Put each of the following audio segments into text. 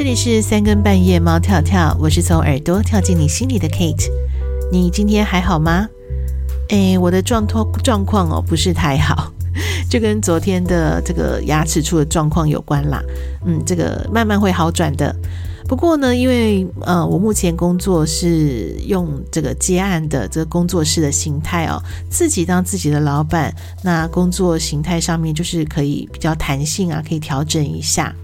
这里是三更半夜，猫跳跳，我是从耳朵跳进你心里的 Kate。你今天还好吗？诶，我的状况状况哦，不是太好，就跟昨天的这个牙齿出的状况有关啦。嗯，这个慢慢会好转的。不过呢，因为呃，我目前工作是用这个接案的这个工作室的形态哦，自己当自己的老板，那工作形态上面就是可以比较弹性啊，可以调整一下。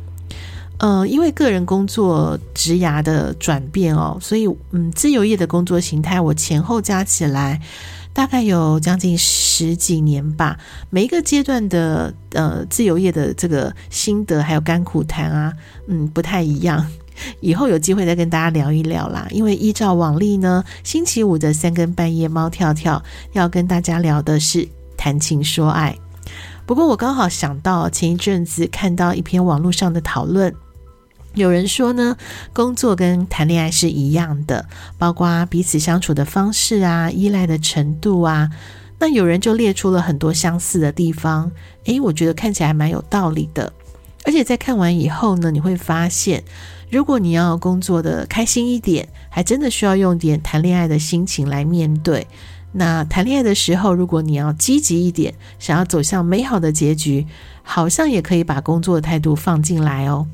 呃，因为个人工作职涯的转变哦，所以嗯，自由业的工作形态，我前后加起来大概有将近十几年吧。每一个阶段的呃自由业的这个心得还有甘苦谈啊，嗯，不太一样。以后有机会再跟大家聊一聊啦。因为依照往例呢，星期五的三更半夜，猫跳跳要跟大家聊的是谈情说爱。不过我刚好想到前一阵子看到一篇网络上的讨论。有人说呢，工作跟谈恋爱是一样的，包括彼此相处的方式啊、依赖的程度啊。那有人就列出了很多相似的地方，诶，我觉得看起来蛮有道理的。而且在看完以后呢，你会发现，如果你要工作的开心一点，还真的需要用点谈恋爱的心情来面对。那谈恋爱的时候，如果你要积极一点，想要走向美好的结局，好像也可以把工作的态度放进来哦。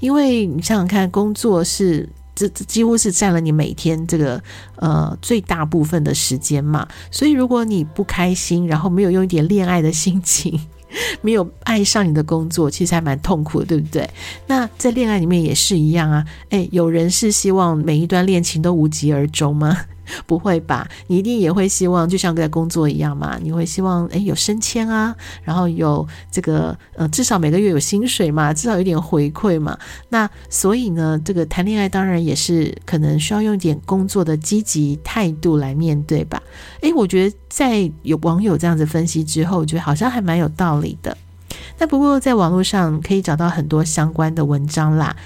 因为你想想看，工作是这这几乎是占了你每天这个呃最大部分的时间嘛，所以如果你不开心，然后没有用一点恋爱的心情，没有爱上你的工作，其实还蛮痛苦的，对不对？那在恋爱里面也是一样啊，诶，有人是希望每一段恋情都无疾而终吗？不会吧？你一定也会希望，就像在工作一样嘛？你会希望，诶，有升迁啊，然后有这个，呃，至少每个月有薪水嘛，至少有点回馈嘛。那所以呢，这个谈恋爱当然也是可能需要用一点工作的积极态度来面对吧？诶，我觉得在有网友这样子分析之后，我觉得好像还蛮有道理的。那不过在网络上可以找到很多相关的文章啦。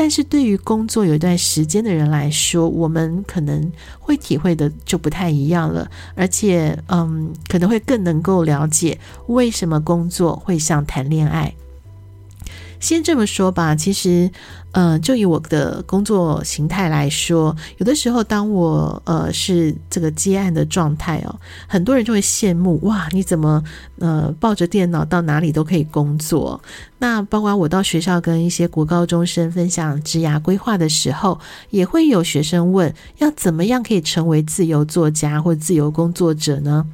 但是对于工作有一段时间的人来说，我们可能会体会的就不太一样了，而且，嗯，可能会更能够了解为什么工作会像谈恋爱。先这么说吧，其实，呃，就以我的工作形态来说，有的时候当我呃是这个接案的状态哦，很多人就会羡慕哇，你怎么呃抱着电脑到哪里都可以工作？那包括我到学校跟一些国高中生分享职涯规划的时候，也会有学生问，要怎么样可以成为自由作家或自由工作者呢？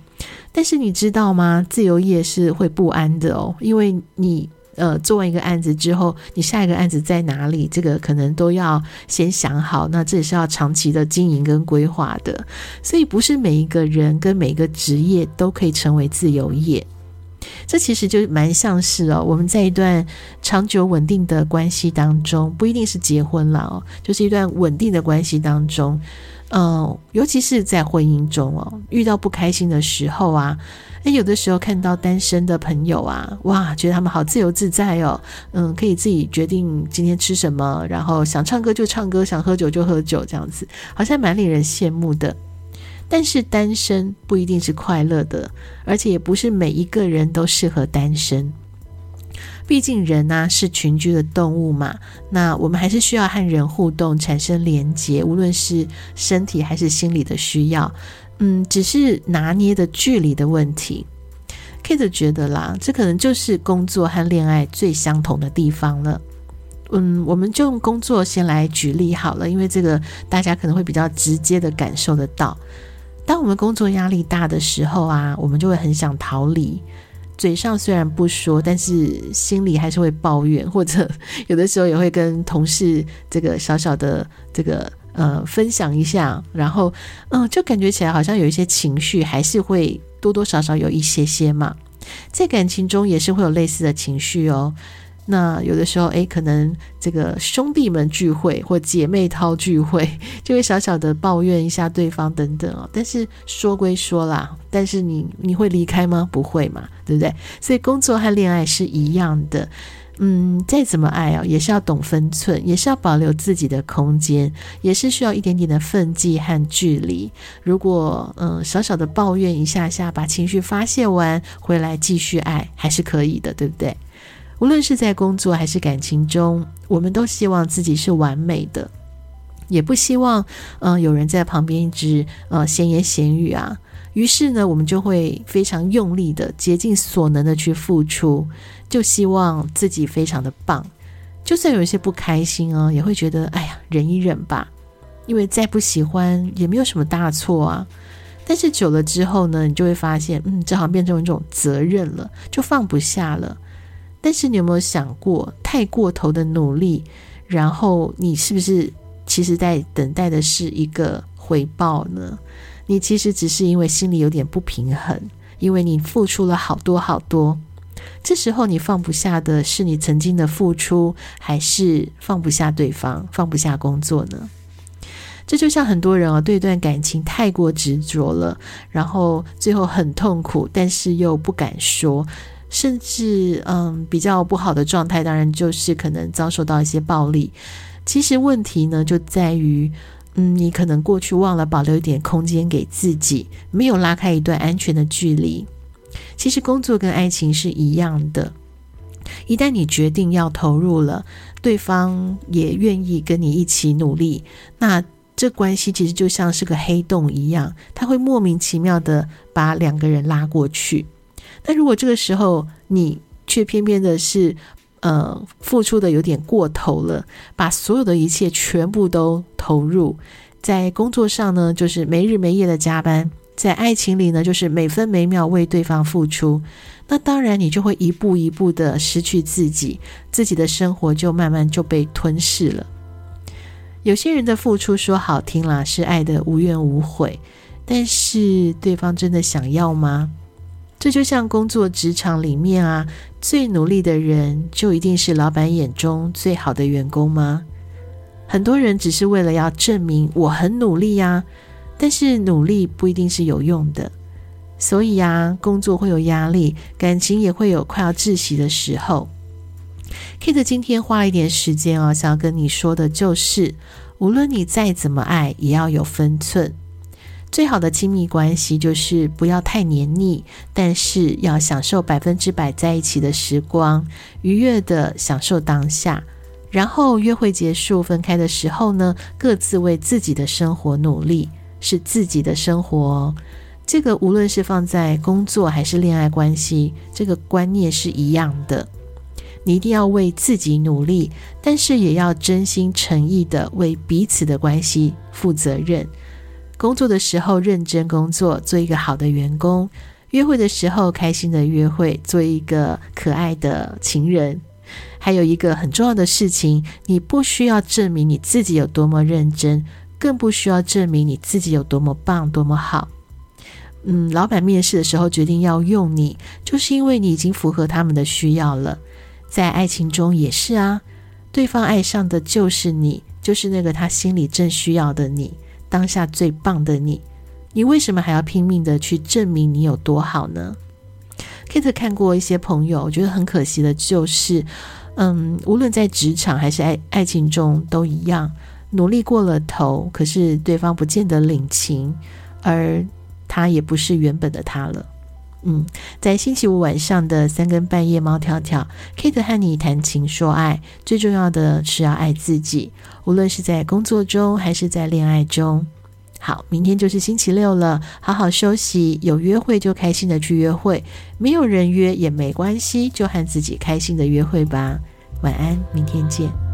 但是你知道吗？自由业是会不安的哦，因为你。呃，做完一个案子之后，你下一个案子在哪里？这个可能都要先想好。那这也是要长期的经营跟规划的，所以不是每一个人跟每一个职业都可以成为自由业。这其实就蛮像是哦，我们在一段长久稳定的关系当中，不一定是结婚了哦，就是一段稳定的关系当中，嗯、尤其是在婚姻中哦，遇到不开心的时候啊。诶，有的时候看到单身的朋友啊，哇，觉得他们好自由自在哦，嗯，可以自己决定今天吃什么，然后想唱歌就唱歌，想喝酒就喝酒，这样子好像蛮令人羡慕的。但是单身不一定是快乐的，而且也不是每一个人都适合单身。毕竟人呢，是群居的动物嘛，那我们还是需要和人互动，产生连结，无论是身体还是心理的需要。嗯，只是拿捏的距离的问题。Kate 觉得啦，这可能就是工作和恋爱最相同的地方了。嗯，我们就用工作先来举例好了，因为这个大家可能会比较直接的感受得到。当我们工作压力大的时候啊，我们就会很想逃离，嘴上虽然不说，但是心里还是会抱怨，或者有的时候也会跟同事这个小小的这个。呃，分享一下，然后，嗯，就感觉起来好像有一些情绪，还是会多多少少有一些些嘛。在感情中也是会有类似的情绪哦。那有的时候，诶，可能这个兄弟们聚会或姐妹淘聚会，就会小小的抱怨一下对方等等哦。但是说归说啦，但是你你会离开吗？不会嘛，对不对？所以工作和恋爱是一样的。嗯，再怎么爱啊，也是要懂分寸，也是要保留自己的空间，也是需要一点点的分际和距离。如果嗯，小小的抱怨一下下，把情绪发泄完，回来继续爱，还是可以的，对不对？无论是在工作还是感情中，我们都希望自己是完美的，也不希望嗯、有人在旁边一直呃闲言闲语啊。于是呢，我们就会非常用力的、竭尽所能的去付出，就希望自己非常的棒。就算有一些不开心啊，也会觉得哎呀，忍一忍吧，因为再不喜欢也没有什么大错啊。但是久了之后呢，你就会发现，嗯，这好像变成一种责任了，就放不下了。但是你有没有想过，太过头的努力，然后你是不是其实在等待的是一个回报呢？你其实只是因为心里有点不平衡，因为你付出了好多好多，这时候你放不下的是你曾经的付出，还是放不下对方，放不下工作呢？这就像很多人啊，对一段感情太过执着了，然后最后很痛苦，但是又不敢说，甚至嗯，比较不好的状态，当然就是可能遭受到一些暴力。其实问题呢，就在于。嗯，你可能过去忘了保留一点空间给自己，没有拉开一段安全的距离。其实工作跟爱情是一样的，一旦你决定要投入了，对方也愿意跟你一起努力，那这关系其实就像是个黑洞一样，它会莫名其妙的把两个人拉过去。但如果这个时候你却偏偏的是，呃，付出的有点过头了，把所有的一切全部都投入在工作上呢，就是没日没夜的加班；在爱情里呢，就是每分每秒为对方付出。那当然，你就会一步一步的失去自己，自己的生活就慢慢就被吞噬了。有些人的付出说好听啦，是爱的无怨无悔，但是对方真的想要吗？这就像工作职场里面啊，最努力的人就一定是老板眼中最好的员工吗？很多人只是为了要证明我很努力呀，但是努力不一定是有用的。所以啊，工作会有压力，感情也会有快要窒息的时候。Kate 今天花一点时间啊，想要跟你说的就是，无论你再怎么爱，也要有分寸。最好的亲密关系就是不要太黏腻，但是要享受百分之百在一起的时光，愉悦的享受当下。然后约会结束分开的时候呢，各自为自己的生活努力，是自己的生活哦。这个无论是放在工作还是恋爱关系，这个观念是一样的。你一定要为自己努力，但是也要真心诚意的为彼此的关系负责任。工作的时候认真工作，做一个好的员工；约会的时候开心的约会，做一个可爱的情人。还有一个很重要的事情，你不需要证明你自己有多么认真，更不需要证明你自己有多么棒、多么好。嗯，老板面试的时候决定要用你，就是因为你已经符合他们的需要了。在爱情中也是啊，对方爱上的就是你，就是那个他心里正需要的你。当下最棒的你，你为什么还要拼命的去证明你有多好呢？Kate 看过一些朋友，我觉得很可惜的就是，嗯，无论在职场还是爱爱情中都一样，努力过了头，可是对方不见得领情，而他也不是原本的他了。嗯，在星期五晚上的三更半夜，猫跳跳，Kate 和你谈情说爱，最重要的是要爱自己，无论是在工作中还是在恋爱中。好，明天就是星期六了，好好休息，有约会就开心的去约会，没有人约也没关系，就和自己开心的约会吧。晚安，明天见。